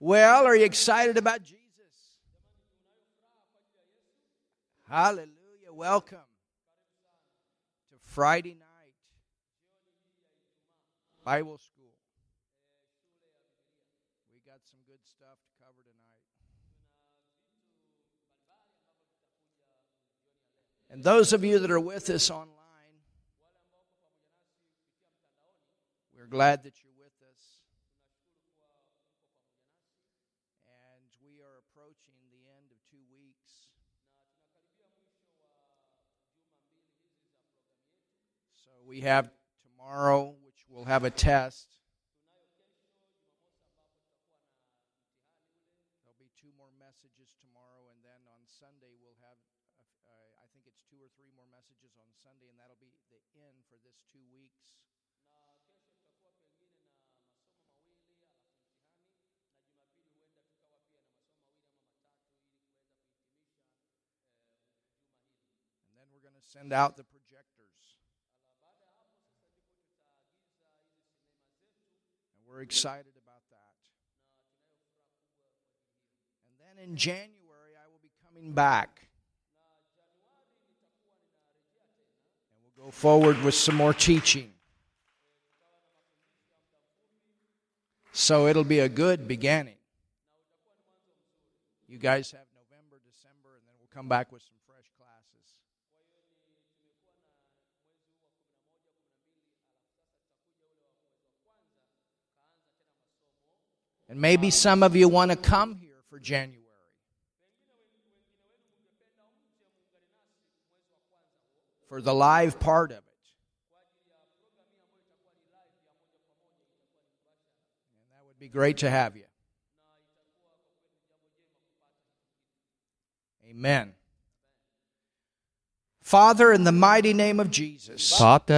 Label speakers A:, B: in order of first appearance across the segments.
A: Well, are you excited about Jesus? Hallelujah. Welcome to Friday night Bible school. We got some good stuff to cover tonight. And those of you that are with us online, we're glad that you're with us. And we are approaching the end of two weeks. So we have tomorrow, which we'll have a test. There'll be two more messages tomorrow, and then on Sunday we'll have, uh, I think it's two or three more messages on Sunday, and that'll be the end for this two weeks. And then we're going to send out the projectors. And we're excited about that. And then in January, I will be coming back. And we'll go forward with some more teaching. So it'll be a good beginning. You guys have November, December, and then we'll come back with some And maybe some of you want to come here for January. For the live part of it. And that would be great to have you. Amen.
B: Vater,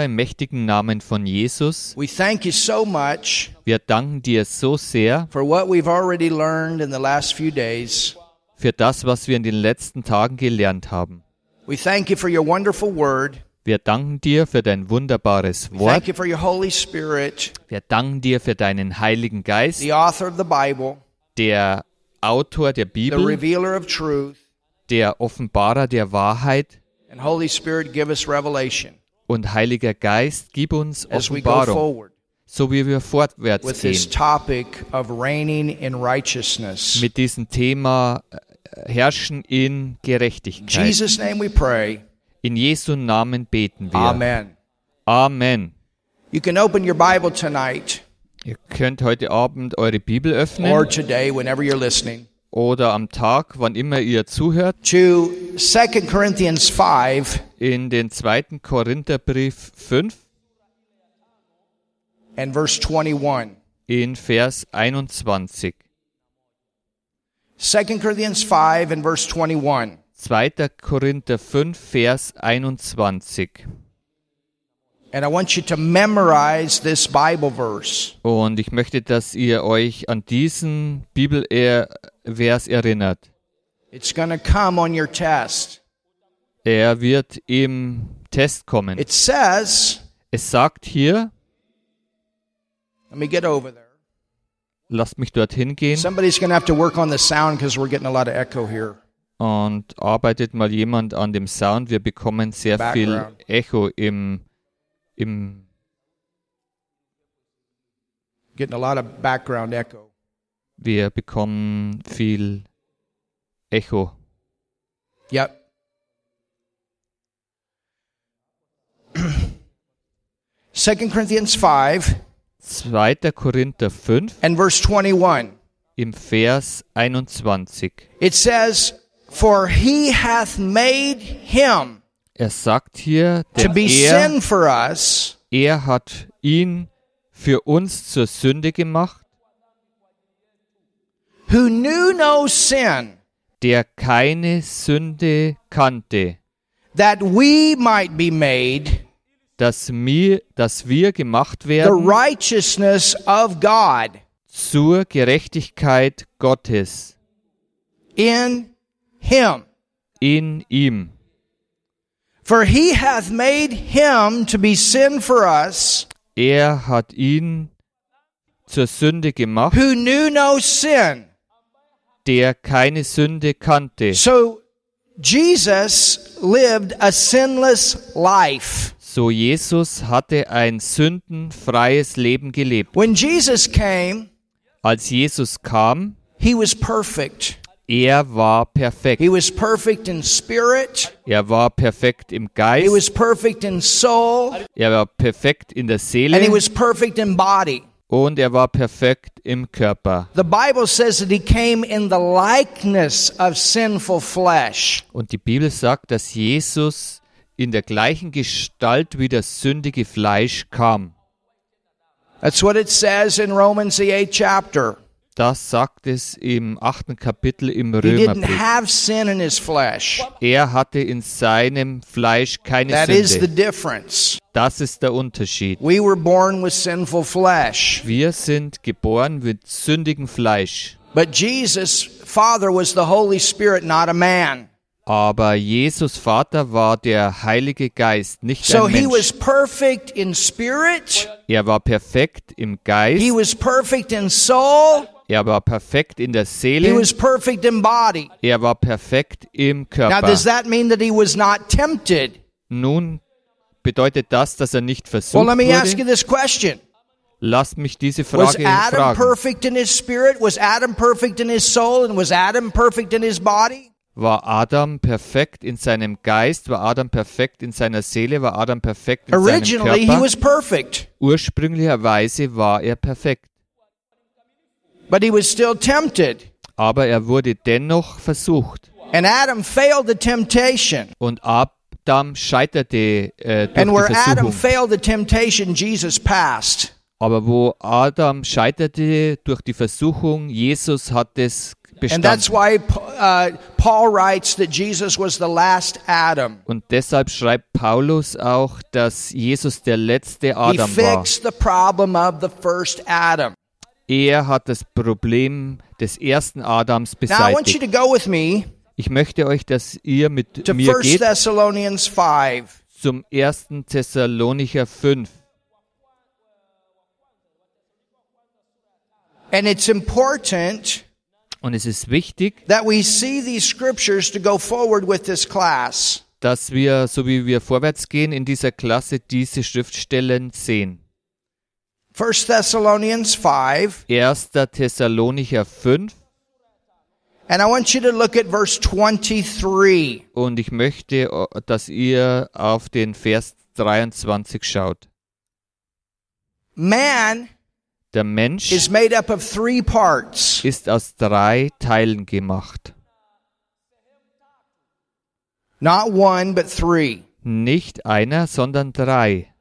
B: im mächtigen Namen von Jesus,
A: we thank you so much
B: wir danken dir so sehr
A: for what we've already learned in the last few days.
B: für das, was wir in den letzten Tagen gelernt haben.
A: We thank you for your wonderful word.
B: Wir danken dir für dein wunderbares Wort.
A: thank you for your Holy Spirit,
B: Wir danken dir für deinen Heiligen Geist,
A: the author of the Bible,
B: der Autor der
A: the
B: Bibel,
A: revealer of truth.
B: der Offenbarer der Wahrheit.
A: And Holy Spirit, give us revelation
B: Und Heiliger Geist, gib uns
A: as we go
B: Offenbarung, so wie wir
A: this
B: gehen
A: topic of reigning in righteousness.
B: mit diesem Thema äh, Herrschen in Gerechtigkeit.
A: Jesus' name we pray.
B: In Jesu Namen beten wir.
A: Amen.
B: Amen.
A: You can open your Bible tonight
B: Ihr könnt heute Abend eure Bibel
A: or
B: öffnen
A: today, whenever you're listening,
B: oder am Tag, wann immer ihr zuhört,
A: to 2 Corinthians 5
B: in den zweiten Korintherbrief 5
A: and verse 21.
B: in Vers 21.
A: 2 Corinthians 5 and verse 21.
B: 2. Korinther 5, Vers 21.
A: And I want you to memorize this Bible verse.
B: Und ich möchte, dass ihr euch an diesen Bibelvers erinnert.
A: It's to come on your test.
B: Er wird im Test kommen.
A: It says,
B: Es sagt hier,
A: let me get over there.
B: lasst mich dorthin gehen
A: Somebody's to have to work on the sound because we're getting a lot of echo here.
B: und arbeitet mal jemand an dem Sound. Wir bekommen sehr viel
A: Background.
B: Echo im, im
A: Getting a lot of background echo.
B: Wir bekommen viel Echo.
A: Yep. Second Corinthians 5
B: 2. Korinther 5
A: and verse 21.
B: im Vers 21.
A: It says, For he hath made him
B: Er sagt hier,
A: to be
B: er,
A: sin for us
B: er hat ihn für uns zur Sünde gemacht,
A: who knew no sin,
B: der keine Sünde kannte,
A: that we might be made
B: dass, mir, dass wir gemacht
A: the
B: werden
A: righteousness of God
B: zur Gerechtigkeit Gottes
A: in him.
B: in ihm.
A: For he hath made him to be sin for us
B: Er hat ihn zur Sünde gemacht,
A: who knew no sin,
B: der keine Sünde kannte.
A: So Jesus lived a sinless life.
B: So Jesus hatte ein sündenfreies Leben gelebt.
A: When Jesus came,
B: Als Jesus kam,
A: he was perfect.
B: er war perfekt.
A: He was perfect in spirit,
B: Er war perfekt im
A: he
B: Geist,
A: was perfect in soul,
B: er war perfekt in der
A: and he
B: Seele
A: was perfect in body.
B: Und er war perfekt im Körper.
A: The Bible says that he came in the likeness of sinful flesh.
B: Und die Bibel sagt, dass Jesus in der gleichen Gestalt wie das sündige Fleisch kam.
A: That's what it says in Romans, the eighth chapter.
B: Das sagt es im achten Kapitel im
A: He
B: Römerbrief. Er hatte in seinem Fleisch keine
A: That
B: Sünde. Das ist der Unterschied.
A: We were born with sinful flesh.
B: Wir sind geboren mit sündigem Fleisch.
A: But Jesus' Father was the Holy Spirit, not a man.
B: Aber Jesus Vater war der Heilige Geist, nicht
A: So
B: ein
A: he was
B: Mensch.
A: perfect in spirit,
B: Er war perfekt im
A: he
B: Geist,
A: was perfect in soul,
B: er war perfekt in der
A: he
B: Seele,
A: was perfect in body.
B: er war perfekt im
A: Now,
B: Körper.
A: does that mean that he was not tempted?
B: Nun bedeutet das, dass er nicht
A: Well,
B: versucht
A: let me ask you
B: wurde?
A: this question.
B: Lasst mich diese
A: Was
B: Frage
A: Adam
B: fragen.
A: perfect in his spirit? Was Adam perfect in his soul? And was Adam perfect in his body?
B: War Adam perfekt in seinem Geist? War Adam perfekt in seiner Seele? War Adam perfekt in seinem
A: Originally, he
B: Körper?
A: was perfect,
B: Ursprünglicherweise war er perfekt.
A: But he was still tempted.
B: Aber er wurde dennoch versucht.
A: And Adam failed the temptation.
B: Und Adam scheiterte äh, durch
A: And
B: die
A: where Adam
B: Versuchung.
A: failed the temptation, Jesus passed.
B: Aber wo Adam scheiterte durch die Versuchung, Jesus hat es
A: And that's
B: bestanden.
A: why uh, Paul writes that Jesus was the last Adam.
B: Und deshalb schreibt Paulus auch, dass Jesus der letzte
A: He
B: Adam war.
A: fixed the problem of the first Adam.
B: Er hat das Problem des ersten Adams beseitigt. Ich möchte euch, dass ihr mit mir
A: 1
B: geht
A: Thessalonians 5.
B: zum 1. Thessalonicher 5.
A: And it's important
B: Und es ist wichtig,
A: that we see these scriptures to go forward with this class.
B: dass wir, so wie wir vorwärts gehen, in dieser Klasse diese Schriftstellen sehen.
A: 1 Thessalonians 5.
B: 1. Thessalonicher 5
A: And I want you to look at verse 23.
B: und ich möchte, äh, dass ihr auf den Vers 23 schaut.
A: Man
B: Der Mensch
A: is made up of three parts.
B: ist aus drei Teilen gemacht.
A: Not one, but three.
B: Nicht einer, sondern drei.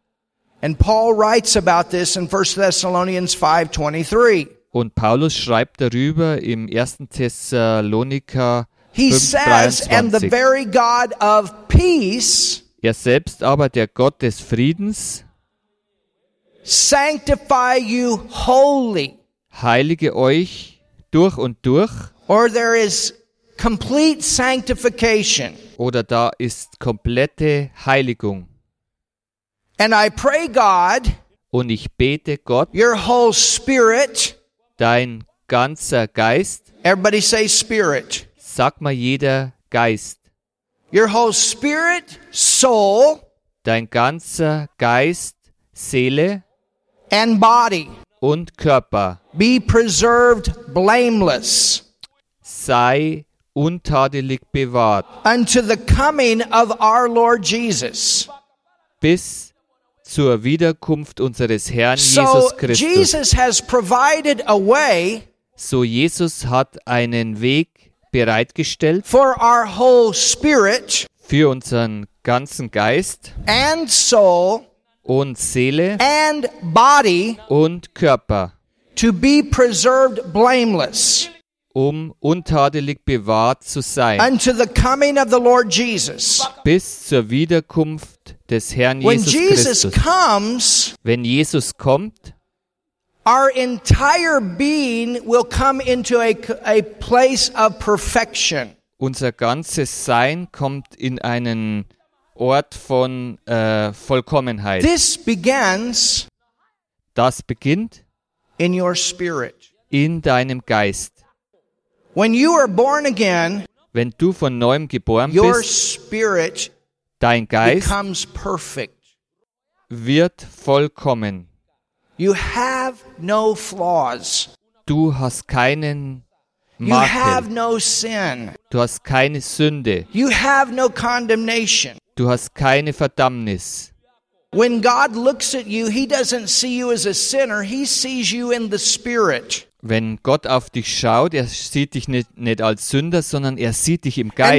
A: And Paul writes about this in 1 Thessalonians 5:23.
B: Und Paulus schreibt darüber im 1. Thessaloniker
A: He
B: 5,
A: says, "And the
B: 23.
A: very God of peace
B: Er selbst aber, der Gott des Friedens,
A: sanctify you wholly."
B: heilige euch durch und durch,
A: Or there is complete sanctification.
B: oder da ist komplette Heiligung.
A: And I pray God,
B: Und ich bete Gott,
A: your whole spirit,
B: dein ganzer Geist,
A: everybody say spirit.
B: sag mal jeder Geist,
A: Your whole spirit, soul,
B: dein ganzer Geist, Seele
A: and body.
B: und Körper.
A: Be preserved blameless.
B: Sei untadelig bewahrt,
A: unto the coming of our Lord Jesus.
B: bis zur Wiederkunft unseres Herrn Jesus Christus.
A: Jesus has provided a way
B: So Jesus hat einen Weg bereitgestellt
A: for our whole spirit
B: für unseren ganzen Geist
A: and soul
B: und Seele
A: and body
B: und Körper,
A: to be preserved blameless
B: um untadelig bewahrt zu sein,
A: unto the coming of the Lord Jesus.
B: bis zur Wiederkunft des Herrn
A: When
B: Jesus
A: Jesus
B: Christus.
A: comes,
B: Wenn Jesus kommt,
A: our entire being will come into a, a place of perfection.
B: unser ganzes Sein kommt in einen Ort von äh, Vollkommenheit.
A: This begins
B: Das beginnt
A: in your spirit.
B: in deinem Geist.
A: When you are born again,
B: Wenn du von neuem geboren
A: your
B: bist,
A: spirit
B: dein Geist
A: becomes perfect.
B: wird vollkommen.
A: You have no flaws.
B: Du hast keinen Makel.
A: You have no sin.
B: Du hast keine Sünde.
A: You have no condemnation.
B: Du hast keine Verdammnis.
A: When God looks at you, He doesn't see you as a sinner, He sees you in the Spirit.
B: Wenn Gott auf dich schaut, er sieht dich nicht, nicht als Sünder, sondern er sieht dich im Geist.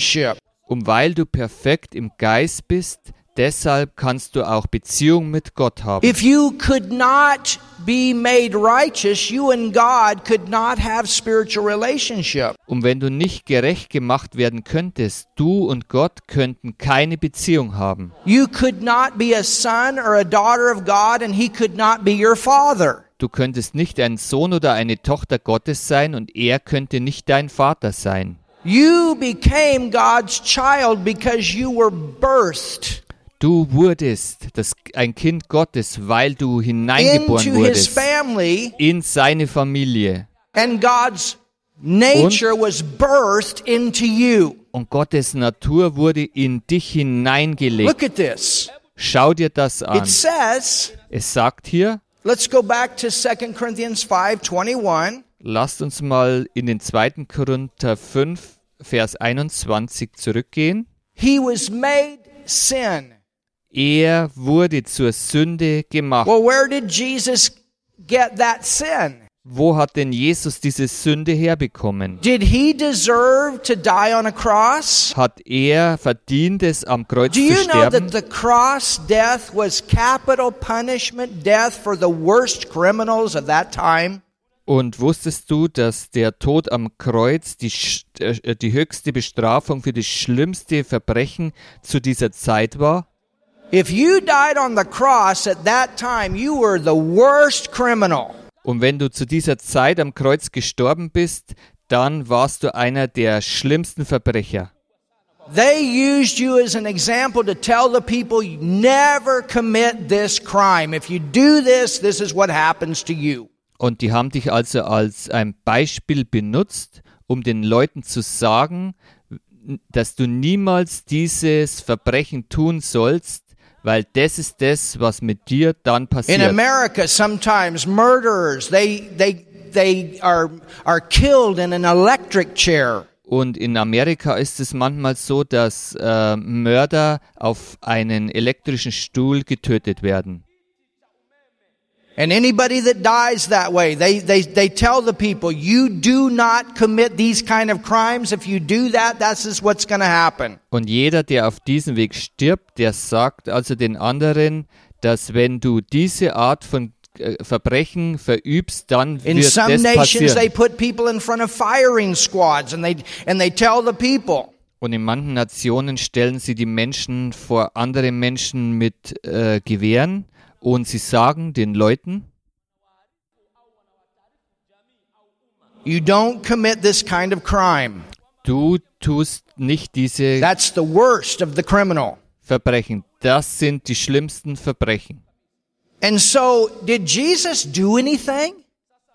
A: Spirit.
B: Und weil du perfekt im Geist bist, deshalb kannst du auch Beziehung mit Gott haben.
A: If you could not be made righteous, you and God could not have spiritual relationship.
B: Und wenn du nicht gerecht gemacht werden könntest, du und Gott könnten keine Beziehung haben.
A: You could not be a son or a daughter of God, and He could not be your father.
B: Du könntest nicht ein Sohn oder eine Tochter Gottes sein und er könnte nicht dein Vater sein.
A: You became God's child because you were birthed
B: Du wurdest das, ein Kind Gottes, weil du hineingeboren wurdest
A: family,
B: in seine Familie.
A: and God's nature was birthed into you.
B: Und Gottes Natur wurde in dich hineingelegt.
A: Look at this.
B: Schau dir das an.
A: It says,
B: Es sagt hier,
A: let's go back to 2 Corinthians 5:21.
B: lasst uns mal in den 2. Korinther 5, Vers 21 zurückgehen.
A: He was made sin.
B: Er wurde zur Sünde gemacht.
A: Well, where did Jesus get that sin?
B: Wo hat denn Jesus diese Sünde herbekommen?
A: Did he deserve to die on a cross?
B: Hat er verdient es, am Kreuz
A: Do
B: zu
A: you know
B: sterben?
A: that the cross death was capital punishment death for the worst criminals of that time?
B: Und wusstest du, dass der Tod am Kreuz die, äh, die höchste Bestrafung für das schlimmste Verbrechen zu dieser Zeit war?
A: If you died on the cross at that time, you were the worst criminal.
B: Und wenn du zu dieser Zeit am Kreuz gestorben bist, dann warst du einer der schlimmsten Verbrecher.
A: They used you as an example to tell the people, never commit this crime. If you do this, this is what happens to you.
B: Und die haben dich also als ein Beispiel benutzt, um den Leuten zu sagen, dass du niemals dieses Verbrechen tun sollst, weil das ist das, was mit dir dann
A: In
B: passiert.
A: America, sometimes murderers, they, they, they are, are killed in an electric chair.
B: Und in Amerika ist es manchmal so, dass äh, Mörder auf einen elektrischen Stuhl getötet werden.
A: And anybody that dies that way, they, they, they tell the people, you do not commit these kind of crimes. If you do that, that's just what's going to happen.
B: Und jeder, der auf diesem Weg stirbt, der sagt also den anderen, dass wenn du diese Art von äh, Verbrechen verübst, dann
A: In
B: wird
A: some
B: das
A: nations, they
B: passieren.
A: put people in front of firing squads and they, and they tell the people,
B: Und in manchen Nationen stellen sie die Menschen vor andere Menschen mit äh, Gewehren und sie sagen den Leuten,
A: you don't commit this kind of crime.
B: du tust nicht diese
A: That's the worst of the criminal.
B: Verbrechen. Das sind die schlimmsten Verbrechen.
A: And so, did Jesus do anything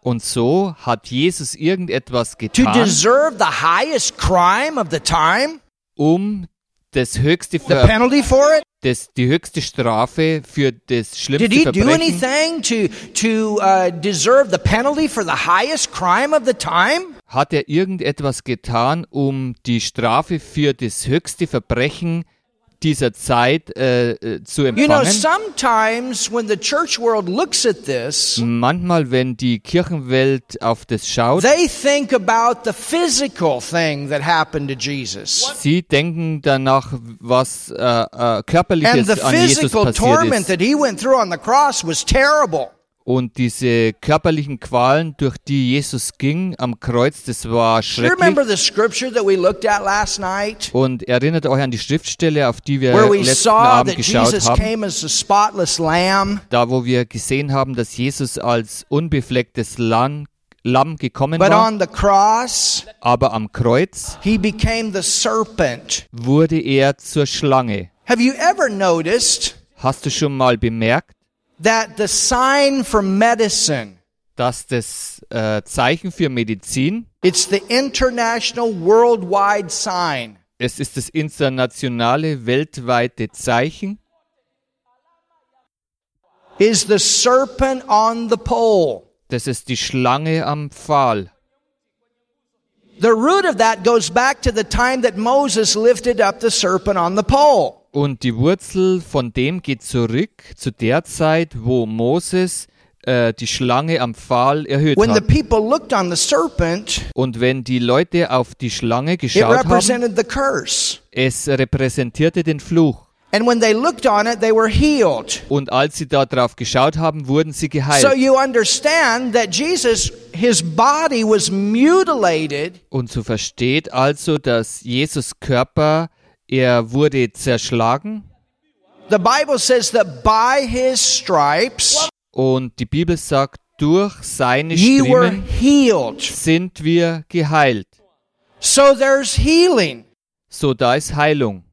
B: Und so hat Jesus irgendetwas
A: to
B: getan,
A: deserve the highest crime of the time?
B: um das höchste
A: The
B: Ver
A: penalty for it?
B: Das, die höchste Strafe für das
A: Did
B: schlimmste
A: he do
B: Verbrechen.
A: anything to, to uh, deserve the penalty for the highest crime of the time?
B: Hat er irgendetwas getan, um die Strafe für das höchste Verbrechen dieser Zeit äh, äh, zu empfangen? Manchmal, wenn die Kirchenwelt auf das schaut, sie denken danach, was äh, äh, körperliches an Jesus passiert ist. Und diese körperlichen Qualen, durch die Jesus ging am Kreuz, das war schrecklich. Und erinnert euch an die Schriftstelle, auf die wir letzten Abend geschaut haben. Da, wo wir gesehen haben, dass Jesus als unbeflecktes Lamm, Lamm gekommen
A: but
B: war.
A: on the cross,
B: Aber am Kreuz
A: he became the serpent.
B: wurde er zur Schlange.
A: Have you ever noticed
B: Hast du schon mal bemerkt,
A: that the sign for medicine,
B: dass das äh, Zeichen für Medizin,
A: it's the international worldwide sign,
B: es ist das internationale, weltweite Zeichen,
A: is the serpent on the pole.
B: das ist die Schlange am Pfahl.
A: The root of that goes back to the time that Moses lifted up the serpent on the pole.
B: Und die Wurzel von dem geht zurück zu der Zeit, wo Moses äh, die Schlange am Pfahl erhöht
A: When
B: hat.
A: serpent,
B: Und wenn die Leute auf die Schlange geschaut haben, es repräsentierte den Fluch.
A: And when they looked on it, they were healed.
B: Und als sie da drauf geschaut haben, wurden sie
A: So
B: geheilt.
A: you understand that Jesus, his body was mutilated
B: Und so versteht also, dass Jesus Körper, er wurde zerschlagen
A: The Bible says that by his stripes
B: und die Bibel sagt, durch seine Striemen sind wir geheilt.
A: So there's healing.
B: So, da ist Heilung.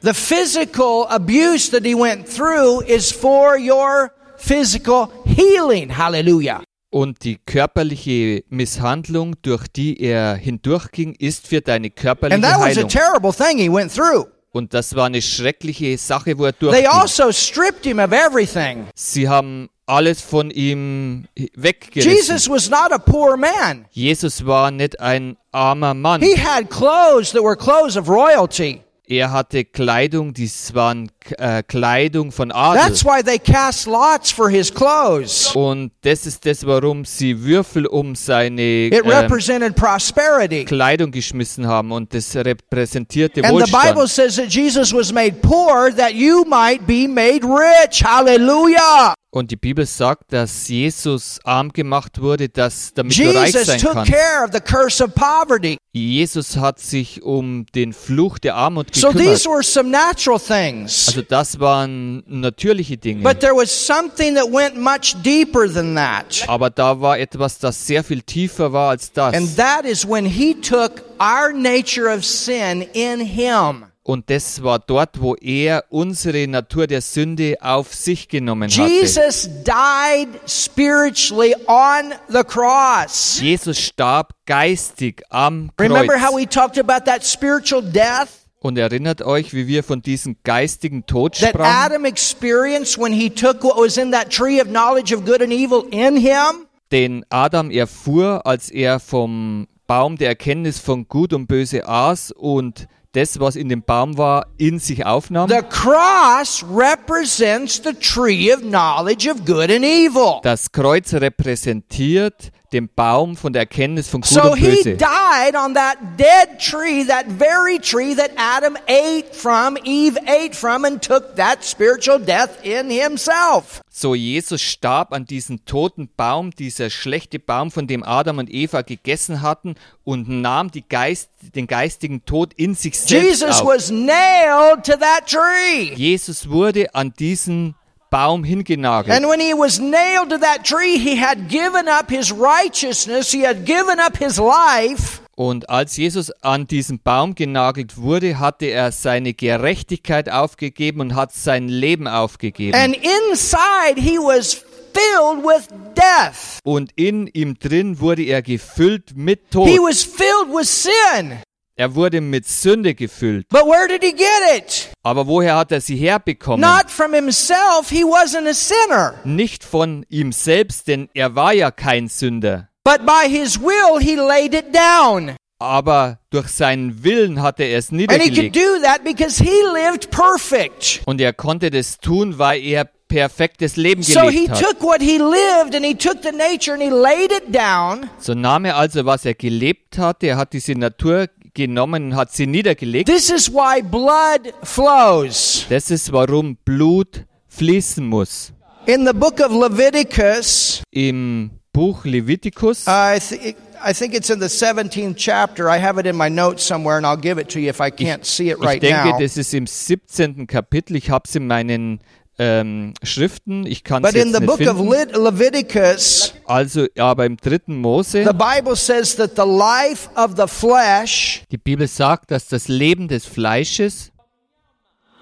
A: The physical abuse that he went through is for your physical healing. Hallelujah.
B: Und die körperliche Misshandlung, durch die er hindurchging, ist für deine
A: And
B: körperliche
A: that was a
B: Heilung.
A: terrible thing he went through.
B: Und das war eine schreckliche Sache, wo er
A: They
B: durchging.
A: also stripped him of everything.
B: Sie haben alles von ihm weggerissen.
A: Jesus was not a poor man.
B: Jesus war nicht ein armer Mann.
A: He had clothes that were clothes of royalty.
B: Er hatte Kleidung, dies waren äh, Kleidung von Adel.
A: That's why they cast lots for his clothes.
B: Und das ist das, warum sie Würfel um seine
A: It
B: ähm. Kleidung geschmissen haben. Und das repräsentierte
A: And the Bible
B: Wohlstand.
A: says that Jesus was made poor that you might be made rich. Hallelujah.
B: Und die Bibel sagt, dass Jesus arm gemacht wurde, dass, damit du reich
A: Jesus
B: sein
A: took
B: kannst.
A: care of the curse of poverty.
B: Jesus hat sich um den Fluch der Armut
A: So
B: gekümmert.
A: these were some natural things.
B: Also das waren natürliche Dinge.
A: But there was something that went much deeper than that.
B: Aber da war etwas, das sehr viel tiefer war als das.
A: And that is when he took our nature of sin in him.
B: Und das war dort, wo er unsere Natur der Sünde auf sich genommen hatte.
A: Jesus died spiritually on the cross.
B: Jesus starb geistig am
A: Remember how
B: Kreuz.
A: we talked about that spiritual death
B: Und erinnert euch, wie wir von diesem geistigen Tod sprachen,
A: Adam experienced when he took what was in that tree of knowledge of good and evil in him?
B: den Adam erfuhr, als er vom Baum der Erkenntnis von Gut und Böse aß und das, was in dem Baum war, in sich aufnahm.
A: The cross represents the tree of knowledge of good and evil.
B: Das Kreuz repräsentiert den Baum von der Erkenntnis von Gut
A: So
B: und
A: he
B: Böse.
A: died on that dead tree, that very tree that Adam ate from, Eve ate from, and took that spiritual death in himself.
B: So Jesus starb an diesem toten Baum, dieser schlechte Baum, von dem Adam und Eva gegessen hatten, und nahm Geist, den geistigen Tod in sich selbst
A: Jesus
B: auf.
A: was nailed to that tree.
B: Jesus wurde an diesen Baum hingenagelt.
A: And when he was nailed to that tree, he had given up his righteousness, he had given up his life,
B: Und als Jesus an diesen Baum genagelt wurde, hatte er seine Gerechtigkeit aufgegeben und hat sein Leben aufgegeben.
A: and inside he was filled with death.
B: und in ihm drin wurde er gefüllt mit Tod.
A: He was filled with sin.
B: Er wurde mit Sünde gefüllt.
A: But where did he get it?
B: Aber woher hat er sie herbekommen?
A: Not from himself, he wasn't a sinner.
B: Nicht von ihm selbst, denn er war ja kein Sünder.
A: But by his will, he laid it down.
B: Aber durch seinen Willen hat er es
A: And he could
B: niedergelegt.
A: do that because he lived perfect.
B: Und er konnte das tun, weil er perfektes Leben
A: So he
B: gelebt hat.
A: took what he lived and he took the nature and he laid it down.
B: So nahm er also, was er gelebt hatte, er hat diese Natur genommen hat sie niedergelegt.
A: This is why blood flows.
B: Das ist, warum Blut fließen muss.
A: In the book of Leviticus,
B: Im Buch Levitikus,
A: I, th- I think it's in the 17th chapter. I have it in my notes somewhere and I'll give it to you if I can't see it
B: ich
A: right
B: denke,
A: now.
B: das ist im 17. Kapitel. Ich habe es in meinen ähm, Schriften. Ich kann es
A: in
B: jetzt
A: the
B: nicht
A: book of
B: finden. Also, aber im dritten
A: the
B: Mose,
A: Bible says that the life of the flesh
B: die Bibel sagt, dass das Leben des Fleisches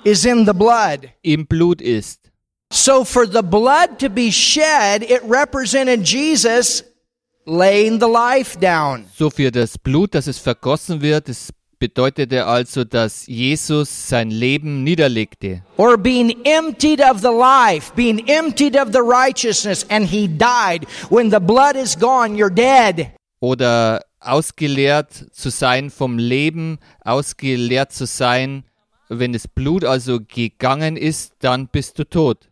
A: is in the blood.
B: im Blut ist.
A: So for the blood to be shed, it represented Jesus laying the life down.
B: So für das Blut, das es vergossen wird, es bedeutete also, dass Jesus sein Leben niederlegte.
A: Or being emptied of the life, being emptied of the righteousness, and he died. When the blood is gone, you're dead.
B: Oder ausgeleert zu sein vom Leben, ausgeleert zu sein, wenn das Blut also gegangen ist, dann bist du tot.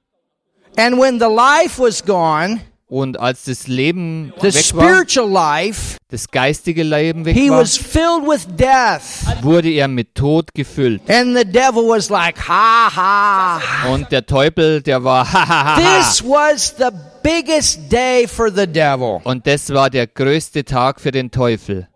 A: And when the life was gone,
B: Und als das Leben
A: the
B: weg war,
A: life,
B: das geistige Leben weg
A: he
B: war,
A: was filled with death.
B: wurde er mit Tod gefüllt.
A: And the devil was like, ha ha.
B: Und der Teufel, der war hahaha.
A: This was the biggest day for the devil.
B: Und das war der größte Tag für den Teufel.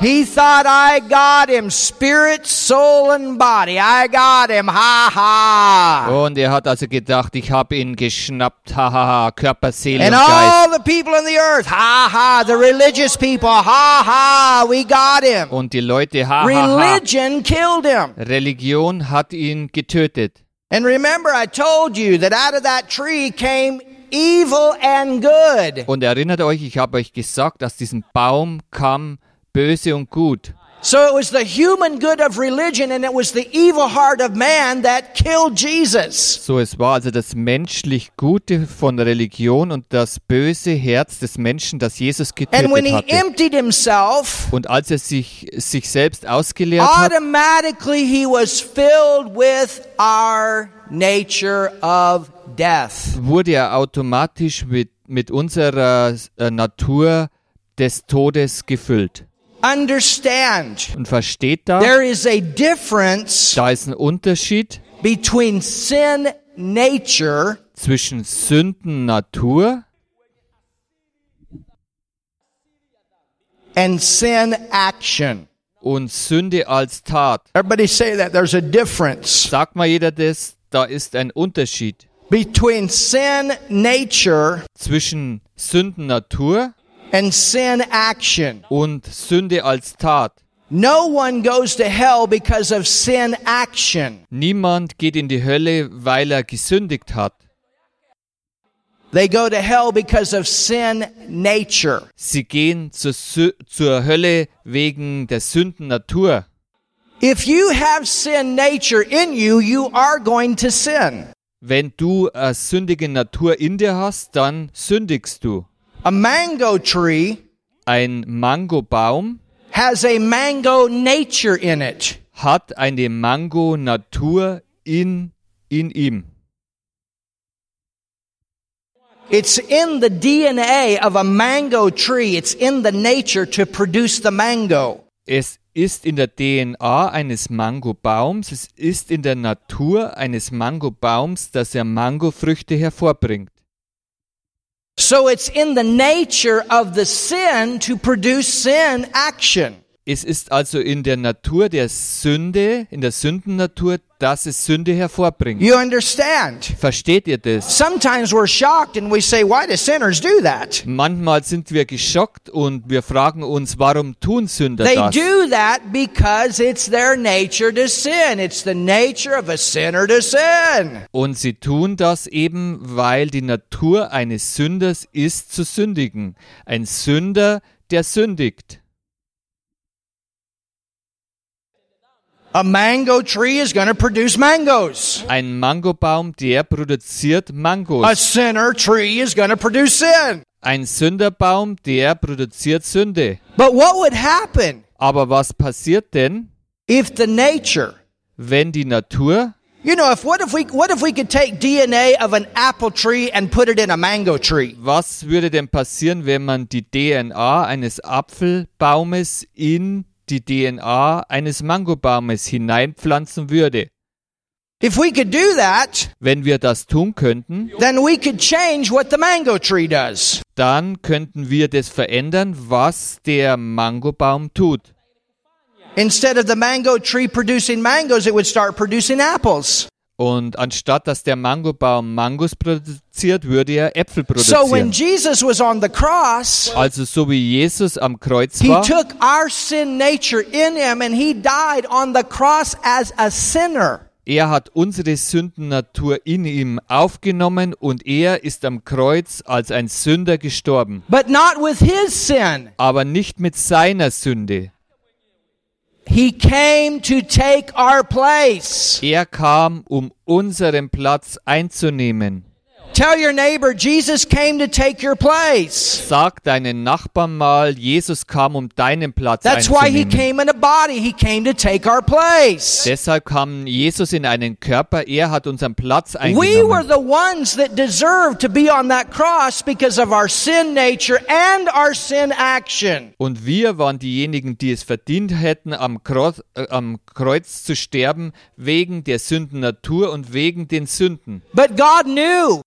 A: He thought I got him, spirit, soul, and body. I got him, ha ha.
B: Und er hat also gedacht, ich habe ihn geschnappt, hahaha, Körper, Seele
A: And
B: und Geist.
A: all the people in the earth, ha ha. The religious people, ha ha. We got him.
B: Und die Leute, hahaha.
A: Religion killed him.
B: Religion hat ihn getötet.
A: And remember, I told you that out of that tree came evil and good.
B: Und erinnert euch, ich habe euch gesagt, aus diesem Baum kam Böse und Gut.
A: So it was the human good of religion and it was the evil heart of man that killed Jesus.
B: So, es war also das menschlich Gute von Religion und das böse Herz des Menschen, das Jesus
A: And when
B: getötet
A: he
B: hatte.
A: emptied himself,
B: Und als er sich, sich selbst ausgeleert hat,
A: automatically he was filled with our nature of death.
B: wurde er automatisch mit, mit unserer äh, Natur des Todes gefüllt.
A: Understand,
B: Und versteht da,
A: there is a difference
B: da ist ein Unterschied
A: between sin nature
B: zwischen Sündennatur
A: and sin action.
B: und Sünde als Tat.
A: Everybody say that. There's a difference
B: Sagt mal jeder das, da ist ein Unterschied
A: between sin nature
B: zwischen Sündennatur
A: and sin action.
B: und Sünde als Tat.
A: No one goes to hell because of sin action.
B: Niemand geht in die Hölle, weil er gesündigt hat.
A: They go to hell because of sin nature.
B: Sie gehen zur, Sü zur Hölle wegen der Sündennatur.
A: If you have sin nature in you, you are going to sin.
B: Wenn du eine sündige Natur in dir hast, dann sündigst du.
A: A mango tree
B: Ein Mangobaum
A: has a mango nature in it.
B: hat eine Mango-Natur in, in ihm.
A: It's in the DNA of a mango tree. It's in the nature to produce the mango.
B: Es ist in der DNA eines Mangobaums, es ist in der Natur eines Mangobaums, dass er Mangofrüchte hervorbringt.
A: So it's in the nature of the sin to produce sin action.
B: Es ist also in der Natur der Sünde, in der Sündennatur, dass es Sünde hervorbringt.
A: You understand?
B: Versteht ihr das?
A: Sometimes we're shocked and we say, why do sinners do that?
B: Manchmal sind wir geschockt und wir fragen uns, warum tun Sünder
A: They
B: das?
A: do that because it's their nature to sin. It's the nature of a sinner to sin.
B: Und sie tun das eben, weil die Natur eines Sünders ist zu sündigen. Ein Sünder, der sündigt.
A: A mango tree is going to produce mangoes.
B: Ein Mangobaum, der produziert Mangos.
A: A sinner tree is going to produce sin.
B: Ein Sünderbaum, der produziert Sünde.
A: But what would happen
B: Aber was passiert denn,
A: if the nature,
B: wenn die Natur,
A: you know, if what if we what if we could take DNA of an apple tree and put it in a mango tree?
B: was würde denn passieren, wenn man die DNA eines Apfelbaumes in die DNA eines Mangobaumes hineinpflanzen würde?
A: That,
B: Wenn wir das tun könnten, dann könnten wir das verändern, was der Mangobaum tut.
A: Instead of the mango tree producing mangoes, it would start producing apples.
B: Und anstatt dass der Mangobaum Mangos produziert, würde er Äpfel
A: So when
B: produzieren.
A: Jesus was on the cross,
B: Also so wie Jesus am Kreuz
A: he
B: war,
A: took our sin nature in him and he died on the cross as a sinner.
B: Er hat unsere Sündennatur in ihm aufgenommen und er ist am Kreuz als ein Sünder gestorben.
A: But not with his sin.
B: Aber nicht mit seiner Sünde.
A: He came to take our place.
B: Er kam, um unseren Platz einzunehmen.
A: Tell your neighbor, Jesus came to take your place.
B: Sag deinen Nachbarn mal, Jesus kam, um deinen Platz
A: That's why he came in a body. He came to take our place.
B: Deshalb kam Jesus in einen Körper, er hat unseren Platz
A: We were
B: eingenommen.
A: the ones that deserved to be on that cross because of our sin nature and our sin action.
B: Und wir waren diejenigen, die es verdient hätten, am Kreuz, äh, am Kreuz zu sterben, wegen der Sündennatur und wegen den Sünden.
A: But God knew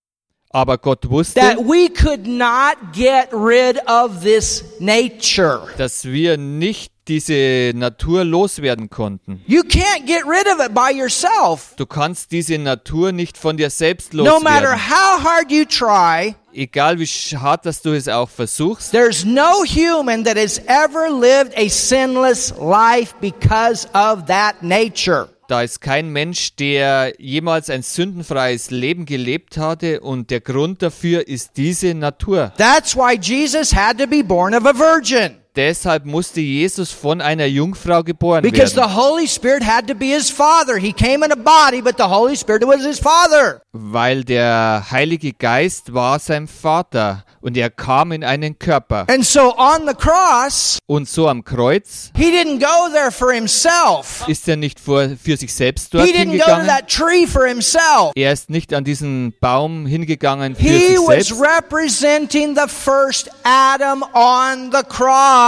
B: Aber Gott
A: that
B: wusste,
A: we could not get rid of this nature.
B: dass wir nicht diese Natur loswerden konnten.
A: You can't get rid of it by yourself.
B: Du kannst diese Natur nicht von dir selbst
A: No matter
B: loswerden.
A: how hard you try,
B: Egal wie hart, dass du es auch versuchst.
A: there's no human that has ever lived a sinless life because of that nature.
B: Da ist kein Mensch, der jemals ein sündenfreies Leben gelebt hatte und der Grund dafür ist diese Natur.
A: That's why Jesus had to be born of a virgin.
B: Deshalb musste Jesus von einer Jungfrau geboren
A: Because
B: werden,
A: the Holy Spirit had to be his father. He came in a body, but the Holy Spirit was his father.
B: weil der Heilige Geist war sein Vater und er kam in einen Körper.
A: And so on the cross,
B: Und so am Kreuz
A: he didn't go there for himself.
B: ist er nicht vor, für sich selbst
A: He
B: dorthin
A: didn't go to that tree for himself.
B: Er ist nicht an diesen Baum hingegangen für
A: He
B: sich
A: was
B: selbst.
A: representing the first Adam on the cross.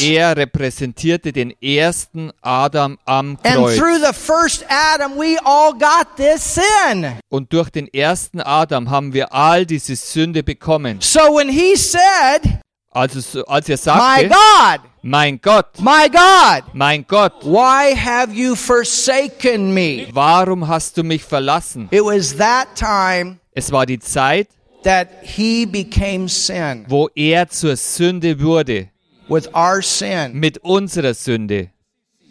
B: Er repräsentierte den ersten Adam am
A: And
B: Kreuz.
A: through the first Adam, we all got this sin.
B: Und durch den ersten Adam haben wir all diese Sünde bekommen.
A: So when he said,
B: Also so- als er
A: My
B: sagte,
A: God,
B: mein Gott,
A: my God,
B: mein Gott,
A: why have you forsaken me?
B: warum hast du mich verlassen?
A: It was that time
B: Es war die Zeit,
A: that he became sin
B: wo er zur Sünde wurde,
A: with our sin,
B: mit unserer Sünde,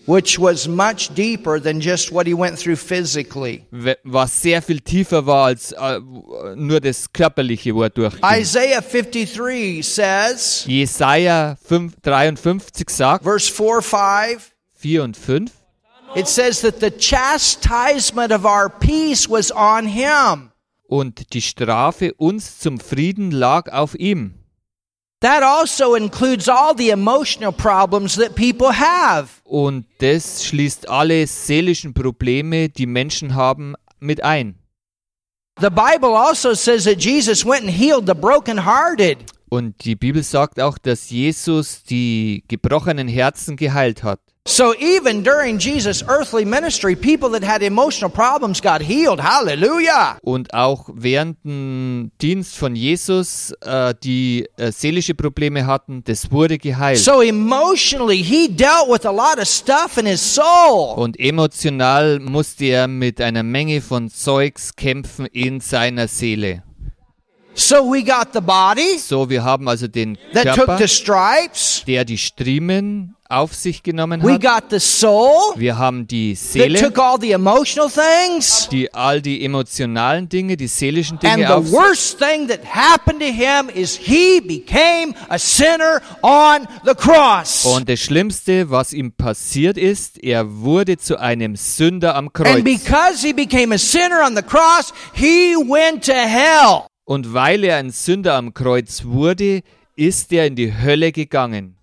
A: which was much deeper than just what he went through physically.
B: was sehr viel tiefer war als äh, nur das Körperliche, wo er durchging.
A: Isaiah 53 says,
B: Jesaja 5, 53 sagt,
A: verse 4 5,
B: 4 und 5,
A: it says that the chastisement of our peace was on him.
B: und die Strafe uns zum Frieden lag auf ihm.
A: That also includes all the emotional problems that people have.
B: Und das schließt alle seelischen Probleme, die Menschen haben, mit ein.
A: The Bible also says that Jesus went and healed the brokenhearted.
B: Und die Bibel sagt auch, dass Jesus die gebrochenen Herzen geheilt hat.
A: So even during Jesus' earthly ministry, people that had emotional problems got healed. Hallelujah.
B: Und auch während dem Dienst von Jesus, äh, die äh, seelische Probleme hatten, das wurde geheilt.
A: So emotionally, he dealt with a lot of stuff in his soul.
B: Und emotional musste er mit einer Menge von Zeugs kämpfen in seiner Seele.
A: So we got the body
B: So, wir haben also den
A: that took
B: Körper,
A: the stripes.
B: der die Striemen auf sich genommen
A: We
B: hat.
A: got the soul
B: Wir haben die Seele,
A: took all the emotional things.
B: die all die emotionalen Dinge, die seelischen
A: And
B: Dinge
A: the
B: auf
A: worst thing that happened to him is he became a sinner on the cross.
B: Und das Schlimmste, was ihm passiert ist, er wurde zu einem Sünder am
A: And
B: Kreuz.
A: because he became a sinner on the cross, he went to hell.
B: Und weil er ein Sünder am Kreuz wurde, ist er in die Hölle gegangen.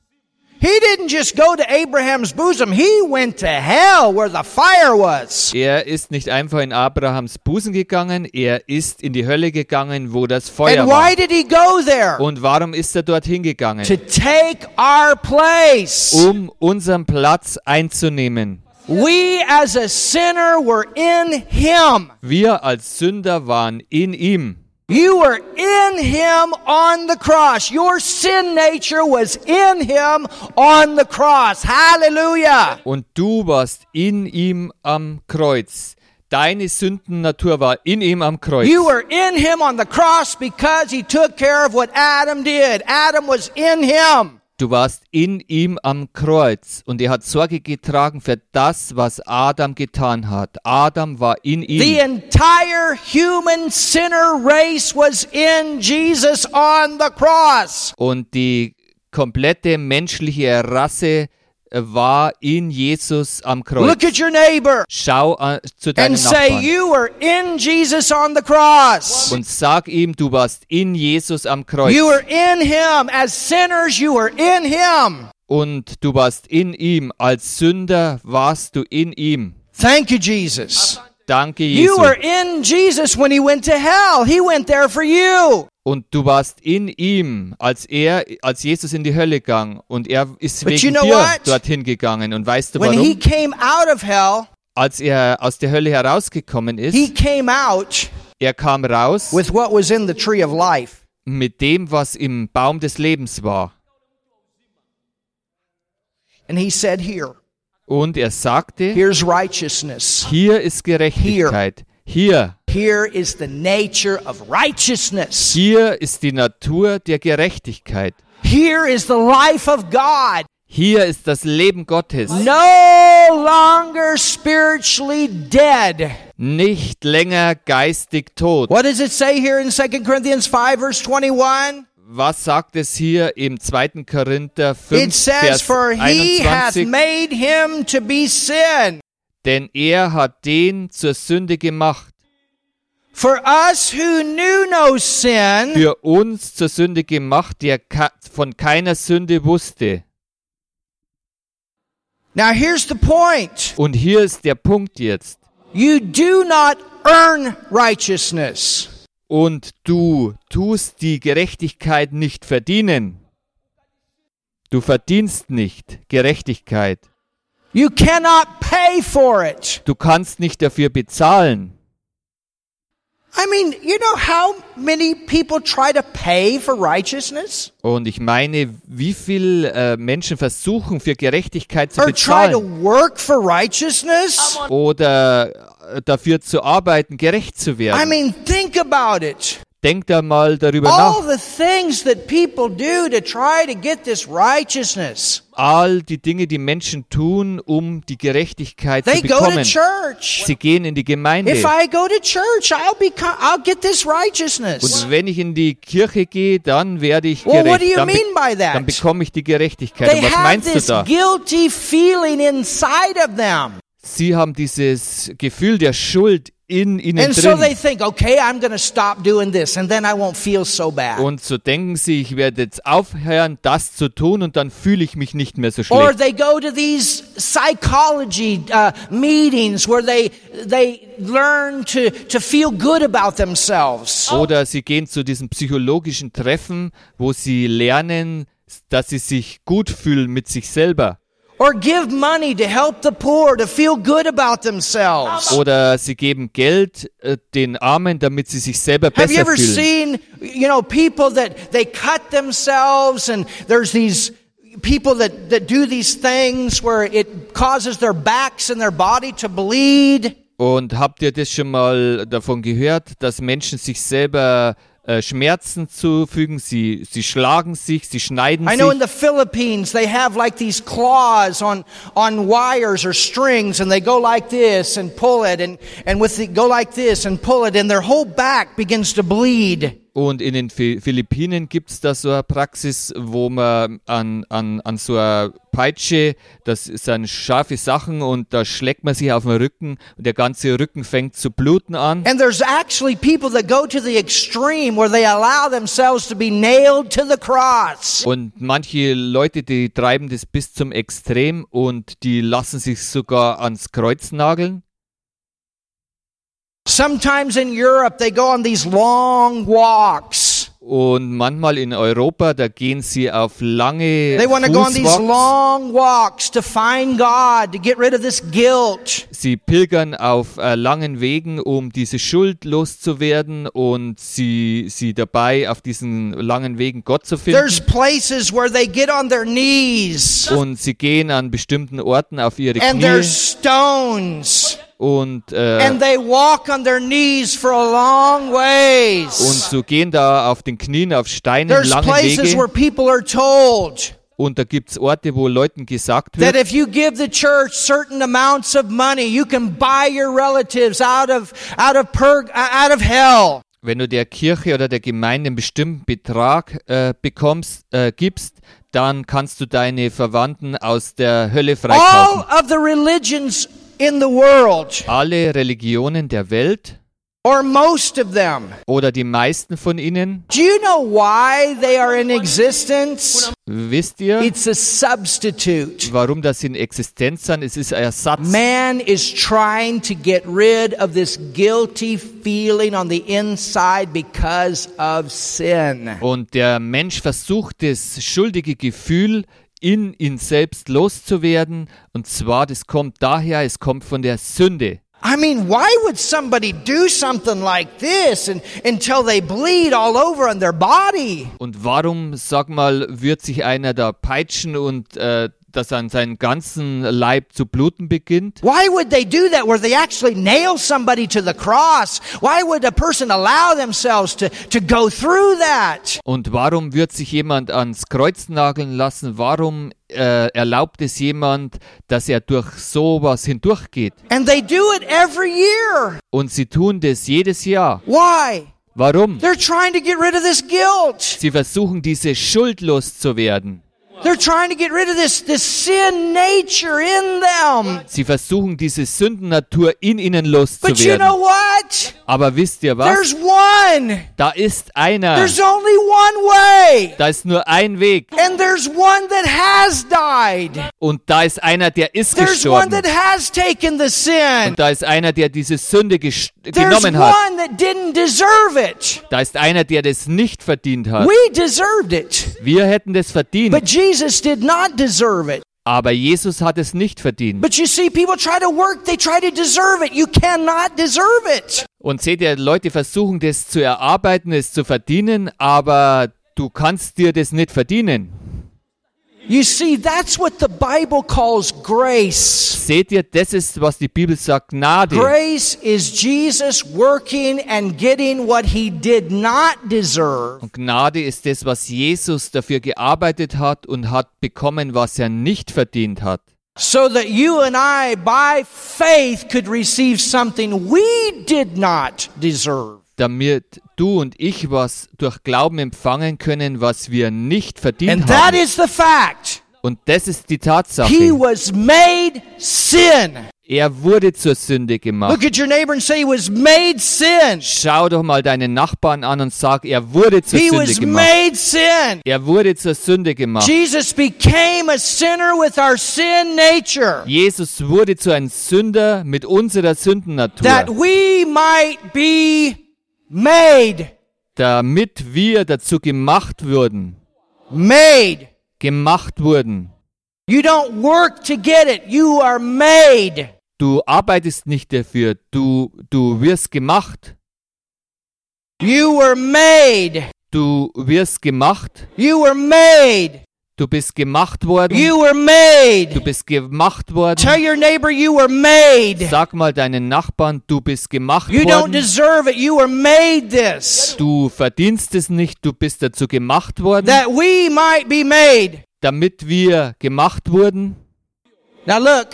A: He didn't just go to Abraham's bosom, he went to hell where the fire was.
B: Er ist nicht einfach in Abrahams Busen gegangen, er ist in die Hölle gegangen, wo das Feuer
A: And
B: war.
A: why did he go there?
B: Und warum ist er dorthin gegangen?
A: To take our place.
B: Um unseren Platz einzunehmen.
A: We as a sinner were in him.
B: Wir als Sünder waren in ihm.
A: You were in him on the cross. Your sin nature was in him on the cross. Hallelujah.
B: Und du warst in ihm am Kreuz. Deine Sündennatur war in ihm am Kreuz.
A: You were in him on the cross because he took care of what Adam did. Adam was in him.
B: Du warst in ihm am Kreuz und er hat Sorge getragen für das, was Adam getan hat. Adam war in
A: The
B: ihm.
A: entire human sinner race was in Jesus on the cross.
B: Und die komplette menschliche Rasse war in Jesus am Kreuz.
A: Look at your neighbor
B: Schau an, zu deinem
A: and say,
B: Nachbarn
A: You were in Jesus on the cross.
B: und sag ihm, du warst in Jesus am Kreuz.
A: You were in him. As sinners, you were in him.
B: Und du warst in ihm. Als Sünder warst du in ihm.
A: Thank you, Jesus.
B: Danke,
A: You were
B: Jesus.
A: in Jesus when he went to hell. He went there for you.
B: Und du warst in ihm, als er, als Jesus in die Hölle ging. Und er ist
A: But
B: wegen
A: you know
B: dir
A: what?
B: dorthin gegangen. Und weißt du
A: When he
B: warum?
A: came out of hell,
B: Als er aus der Hölle herausgekommen
A: he
B: ist,
A: came out
B: er kam raus
A: with what was in the tree of life.
B: mit dem, was im Baum des Lebens war.
A: And he said, Here,
B: Und er sagte,
A: here's righteousness.
B: hier ist Gerechtigkeit. Hier,
A: Here is the nature of righteousness.
B: hier ist die Natur der Gerechtigkeit.
A: Here is the life of God.
B: Hier ist das Leben Gottes.
A: No longer spiritually dead.
B: Nicht länger geistig tot.
A: What does it say here in 2 Corinthians 5, verse 21?
B: Was sagt es hier im 2. Korinther 5,
A: It says,
B: Vers
A: For he hath
B: 21?
A: made him to be sin.
B: Denn er hat den zur Sünde gemacht.
A: For us who knew no sin,
B: Für uns zur Sünde gemacht, der von keiner Sünde wusste.
A: now here's the point.
B: Und hier ist der Punkt jetzt.
A: You do not earn righteousness.
B: Und du tust die Gerechtigkeit nicht verdienen. Du verdienst nicht Gerechtigkeit.
A: You cannot pay for it.
B: Du kannst nicht dafür bezahlen.
A: I mean, you know how many people try to pay for righteousness?
B: Und ich meine, wie viel äh, Menschen versuchen für Gerechtigkeit zu
A: Or try to
B: bezahlen
A: work for righteousness?
B: oder dafür zu arbeiten, gerecht zu
A: I
B: werden.
A: mean, think about it.
B: Denk da mal darüber
A: All
B: nach.
A: the things that people do to try to get this righteousness.
B: All die Dinge, die Menschen tun, um die Gerechtigkeit
A: They
B: zu
A: go to
B: bekommen.
A: church.
B: Sie gehen in die Gemeinde.
A: If I go to church, I'll become, I'll get this righteousness.
B: Und wenn ich in die Kirche gehe, dann werde ich
A: Well,
B: gerecht.
A: you
B: Dann, be dann bekomme ich die Gerechtigkeit.
A: They
B: Und was meinst du da? Sie haben dieses Gefühl der Schuld in ihnen
A: And so they
B: drin.
A: think, okay, I'm going to stop doing this and then I won't feel so bad.
B: Und so denken sie, ich werde jetzt aufhören, das zu tun und dann fühle ich mich nicht mehr so
A: Or
B: schlecht.
A: they go to these psychology uh, meetings where they they learn to to feel good about themselves.
B: Oder sie gehen zu diesen psychologischen Treffen, wo sie lernen, dass sie sich gut fühlen mit sich selber.
A: Or give money to help the poor to feel good about themselves.
B: Oder sie geben Geld äh, den Armen, damit sie sich selber
A: Have you
B: besser
A: ever
B: fühlen.
A: seen, you know, people that they cut themselves and there's these people that, that do these things where it causes their backs and their body to bleed?
B: Und habt ihr das schon mal davon gehört, dass Menschen sich selber äh, Schmerzen zufügen? Sie, sie schlagen sich, sie schneiden
A: I know in the Philippines they have like these claws on on wires or strings and they go like this and pull it and and with the go like this and pull it and their whole back begins to bleed.
B: Und in den Phi- Philippinen gibt es da so eine Praxis, wo man an, an, an so einer Peitsche, das sind scharfe Sachen und da schlägt man sich auf den Rücken und der ganze Rücken fängt zu bluten an.
A: And there's actually people that go to the extreme where they allow themselves to be nailed to the cross.
B: Und manche Leute, die treiben das bis zum Extrem und die lassen sich sogar ans Kreuz nageln.
A: Sometimes in Europe they go on these long walks.
B: Und manchmal in Europa, da gehen sie auf lange
A: They want to go on these long walks to find God, to get rid of this guilt.
B: Sie pilgern auf äh, langen Wegen, um diese Schuld loszuwerden und sie, sie dabei auf diesen langen Wegen Gott zu
A: There's
B: finden.
A: places where they get on their knees
B: Und sie gehen an bestimmten Orten auf ihre
A: and
B: Knie
A: there's stones
B: und, äh,
A: and they walk on their knees for a long
B: und so gehen da auf den Knien auf Steinen
A: There's
B: lange
A: places where
B: Wege.
A: people are told,
B: Und da gibt es Orte, wo Leuten gesagt wird,
A: if you give the church certain amounts of money, you can buy your relatives out of out of purg out of hell.
B: wenn du der Kirche oder der Gemeinde einen bestimmten Betrag äh, bekommst, äh, gibst, dann kannst du deine Verwandten aus der Hölle freikaufen.
A: All of the religions in the world,
B: Alle Religionen der Welt
A: or most of them,
B: oder die meisten von ihnen,
A: do you know why they are in existence?
B: wisst ihr,
A: It's a substitute.
B: warum das in Existenz sind? Es ist ein Ersatz.
A: Man is trying to get rid of this guilty feeling on the inside because of sin.
B: Und der Mensch versucht, das schuldige Gefühl in ihn selbst loszuwerden. Und zwar, das kommt daher, es kommt von der Sünde.
A: I mean, why would somebody do something like this and, until they bleed all over on their body?
B: Und warum, sag mal, wird sich einer da peitschen und äh, dass an seinen ganzen Leib zu bluten beginnt?
A: Why would they do that where they actually nail somebody to the cross? Why would a person allow themselves to, to go through that?
B: Und warum wird sich jemand ans Kreuz nageln lassen? Warum äh, erlaubt es jemand, dass er durch sowas hindurchgeht?
A: And they do it every year.
B: Und sie tun das jedes Jahr.
A: Why?
B: Warum?
A: They're trying to get rid of this guilt.
B: Sie versuchen, diese Schuld loszuwerden.
A: They're trying to get rid of this, this sin nature in them.
B: Sie versuchen, diese Sündennatur in ihnen
A: But you know
B: loszuwerden.
A: what?
B: Aber wisst ihr was?
A: There's one.
B: Da ist einer.
A: There's only one way.
B: Da ist nur ein Weg.
A: And there's one that has died.
B: Und da ist einer, der ist
A: There's one
B: gestorben.
A: that has taken the sin.
B: Und da ist einer, der diese Sünde genommen hat.
A: one that didn't deserve it.
B: Da ist einer, der das nicht verdient hat.
A: We deserved it.
B: Wir hätten das verdient.
A: But Jesus did not deserve it.
B: Aber Jesus hat es nicht verdient.
A: But you see, people try to work, they try to deserve it. You cannot deserve it.
B: Und seht ihr, Leute versuchen das zu erarbeiten, es zu verdienen, aber du kannst dir das nicht verdienen.
A: You see, that's what the Bible calls grace.
B: Seht ihr, das ist, was die Bibel sagt, Gnade.
A: Grace is Jesus working and getting what he did not deserve
B: Und Gnade ist das, was Jesus dafür gearbeitet hat und hat bekommen, was er nicht verdient hat.
A: so that you and I, by faith, could receive something we did not deserve.
B: Damit du und ich was durch Glauben empfangen können, was wir nicht verdient
A: And that
B: haben.
A: is the fact.
B: Und das ist die
A: He
B: Tatsache.
A: was made sin.
B: Er wurde zur Sünde gemacht.
A: Look at your neighbor and say he was made sin.
B: Schau doch mal deinen Nachbarn an und sag, er wurde zur
A: He
B: Sünde
A: was
B: gemacht.
A: made sin.
B: Er wurde zur Sünde gemacht.
A: Jesus became a sinner with our sin nature
B: Jesus wurde zu einem Sünder mit unserer
A: that
B: Sündennatur,
A: we might be made,
B: damit wir dazu gemacht wurden.
A: made.
B: Gemacht wurden.
A: You don't work to get it. You are made.
B: Du arbeitest nicht dafür, du, du wirst gemacht.
A: You were made.
B: Du wirst gemacht.
A: You were made.
B: Du bist gemacht worden.
A: You were
B: Du
A: made.
B: bist gemacht worden.
A: Tell your neighbor you were made.
B: Sag mal deinen Nachbarn, du bist gemacht
A: You don't
B: worden.
A: deserve it. You were made this.
B: Du verdienst es nicht, du bist dazu gemacht worden,
A: That we might be made.
B: damit wir gemacht wurden.
A: Now look,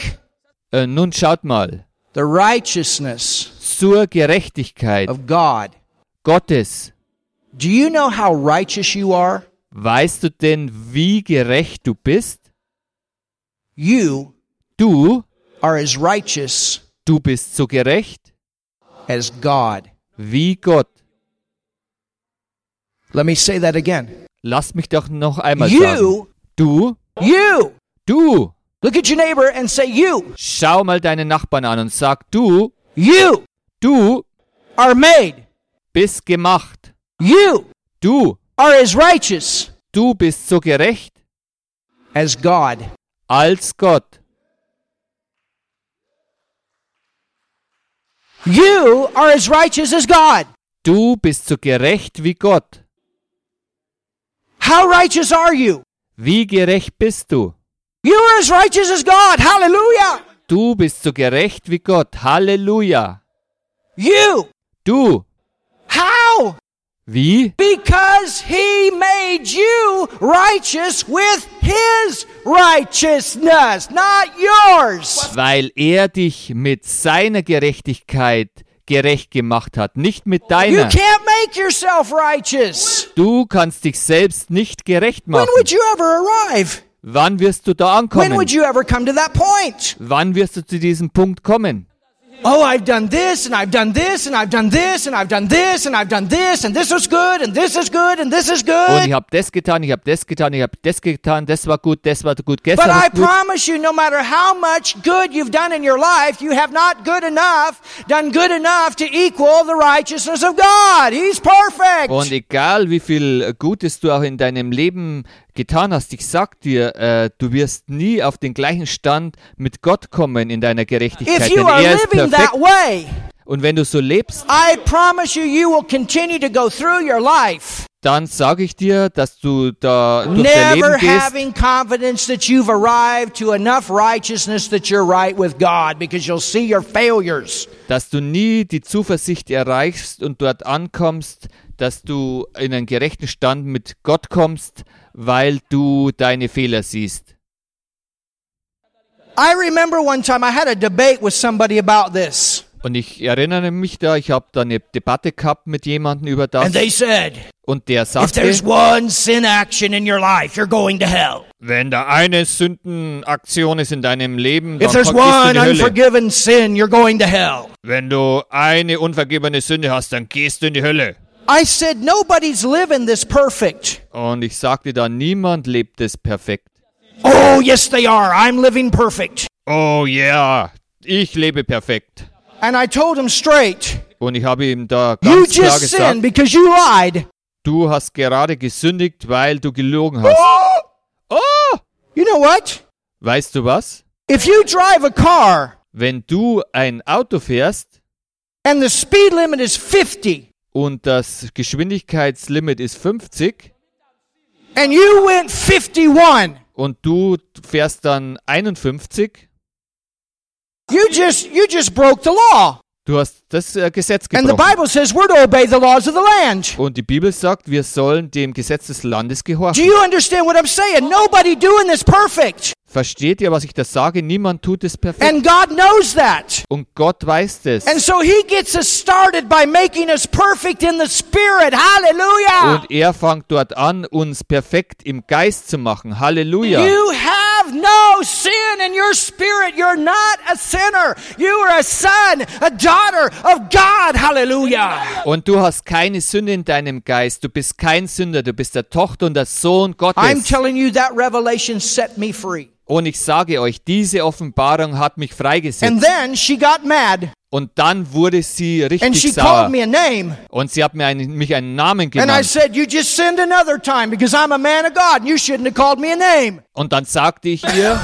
B: Äh, nun schaut mal,
A: the righteousness
B: zur Gerechtigkeit
A: of God.
B: Gottes.
A: Do you know how righteous you are?
B: Weißt du denn, wie gerecht du bist?
A: You
B: Du,
A: are as righteous
B: du bist so gerecht
A: as God.
B: wie Gott.
A: Let me say that again.
B: Lass mich doch noch einmal sagen.
A: You,
B: Du,
A: you.
B: du.
A: Look at your neighbor and say, You,
B: Schau mal deinen Nachbarn an und sag, du,
A: you
B: du
A: are made.
B: bist gemacht.
A: You
B: Du,
A: are as righteous
B: du bist so gerecht
A: as God.
B: als Gott.
A: You are as righteous as God.
B: Du bist so gerecht wie Gott.
A: How righteous are you?
B: Wie gerecht bist du?
A: You are as righteous as God. Hallelujah.
B: Du bist so gerecht wie Gott. Halleluja.
A: You.
B: Du.
A: How?
B: Wie?
A: Because he made you righteous with His righteousness, not yours.
B: Weil er dich mit seiner Gerechtigkeit gerecht gemacht hat, nicht mit
A: You
B: deiner.
A: can't make yourself righteous.
B: Du kannst dich selbst nicht gerecht
A: When
B: machen.
A: would you ever arrive?
B: Wann wirst du da
A: When
B: ankommen?
A: would you ever come to that point?
B: Wann wirst du zu diesem Punkt kommen?
A: Oh, I've done this and I've done this and I've done this and I've done this and I've done this and this was good and this is good and this is good.
B: Und ich habe das getan, ich habe das getan, ich habe das getan, das war gut, das war gut,
A: But
B: gestern
A: I
B: war gut.
A: promise you, no matter how much good you've done in your life, you have not good enough, done good enough to equal the righteousness of God. He's perfect.
B: Und egal wie viel Gutes du auch in deinem Leben getan hast, ich sag dir, äh, du wirst nie auf den gleichen Stand mit Gott kommen in deiner
A: If
B: Gerechtigkeit,
A: you are
B: er
A: living
B: perfekt.
A: that way,
B: Und wenn du so lebst,
A: I promise you, you will continue to go through your life,
B: dann sage ich dir, dass du da durch dein Leben gehst
A: having confidence that you've arrived to enough righteousness that you're right with God, because you'll see your failures.
B: dass du nie die Zuversicht erreichst und dort ankommst, dass du in einen gerechten Stand mit Gott kommst, weil du deine Fehler siehst.
A: I remember one time I had a debate with somebody about this,
B: Und ich erinnere mich da, ich habe da eine Debatte gehabt mit jemandem über das
A: and they said,
B: und der sagte,
A: life,
B: wenn da eine Sündenaktion ist in deinem Leben, dann
A: If there's
B: komm- gehst du in die Hölle.
A: sin, you're going to hell.
B: Wenn du eine unvergebene Sünde hast, dann gehst du in die Hölle.
A: I said, Nobody's living this perfect.
B: Und ich sagte da, niemand lebt es perfekt.
A: Oh, yes, they are. I'm living perfect.
B: Oh yeah, ich lebe perfekt.
A: And I told him straight,
B: Und ich habe ihm da
A: You
B: ganz klar
A: just
B: gesagt,
A: sinned because you lied.
B: du hast gerade gesündigt, weil du gelogen hast. Oh! Oh!
A: You know what?
B: Weißt du was?
A: If you drive a car
B: Wenn du ein Auto fährst
A: and the speed limit is 50
B: und das Geschwindigkeitslimit ist 50
A: and you went 51,
B: und du fährst dann 51,
A: you just you just broke the law.
B: Du hast das äh, Gesetz
A: And the
B: gebrochen.
A: Bible says we're to obey the laws of the land.
B: Und die Bibel sagt, wir sollen dem Gesetz des Landes
A: Do
B: gehorchen.
A: you understand what I'm saying? Nobody doing this perfect.
B: Versteht ihr, was ich da sage? Niemand tut es perfekt.
A: And God knows that.
B: Und Gott weiß es.
A: And so he gets us started by making us perfect in the spirit. Hallelujah.
B: Und er fängt dort an, uns perfekt im Geist zu machen. Halleluja.
A: You have no sin in your spirit. You're not a sinner. You are a son, a daughter of God. Hallelujah.
B: Und du hast keine Sünde in deinem Geist. Du bist kein Sünder. Du bist der Tochter und der Sohn Gottes.
A: I'm telling you that revelation set me free.
B: Und ich sage euch, diese Offenbarung hat mich freigesetzt.
A: And then she got mad
B: Und dann wurde sie
A: and
B: richtig
A: she
B: sauer.
A: called me a name.
B: Und sie hat mir einen, mich einen Namen
A: And I
B: genannt.
A: said, You just sinned another time because I'm a man of God and you shouldn't have called me a name.
B: Und dann sagte ich ihr,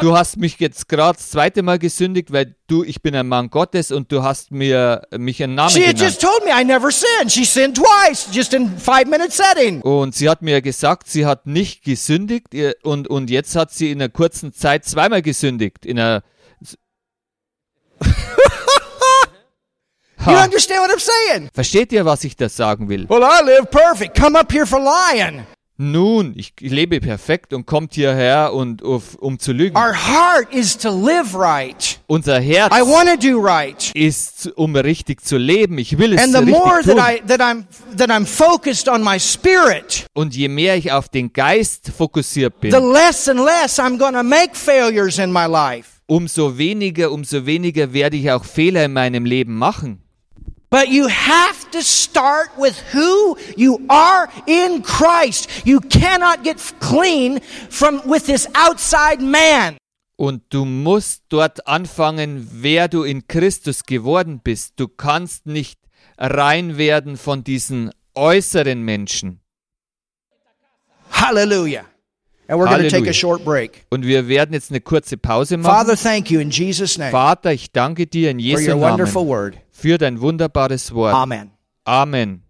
B: du hast mich jetzt gerade das zweite Mal gesündigt, weil du, ich bin ein Mann Gottes und du hast mir mich einen Namen genannt.
A: just told me I never sinned. She sinned twice, just in five minute setting.
B: Und sie hat mir gesagt, sie hat nicht gesündigt und, und jetzt hat sie in einer kurzen Zeit zweimal gesündigt. In einer,
A: You
B: ha,
A: understand what I'm saying?
B: versteht ihr, was ich da sagen will?
A: Well, I live perfect. Come up here for lying.
B: Nun, ich lebe perfekt und kommt hierher, und, um zu lügen.
A: Our heart is to live right.
B: Unser Herz
A: I want to do right.
B: ist, um richtig zu leben. Ich will es
A: And the
B: richtig
A: more
B: tun.
A: that I that I'm that I'm focused on my spirit,
B: und je mehr ich auf den Geist fokussiert bin,
A: the less and less I'm going to make failures in my life.
B: umso weniger, umso weniger werde ich auch Fehler in meinem Leben machen.
A: But you have to start with who you are in Christ. You cannot get clean from with this outside man.
B: Und du musst dort anfangen, wer du in Christus geworden bist. Du kannst nicht rein werden von diesen äußeren Menschen.
A: Hallelujah. And we're going to take a short break.
B: Und wir werden jetzt eine kurze Pause machen.
A: Father, thank you in Jesus name
B: Vater, ich danke dir in
A: for
B: Jesu
A: your wonderful
B: Namen
A: word.
B: Für dein wunderbares Wort.
A: Amen.
B: Amen.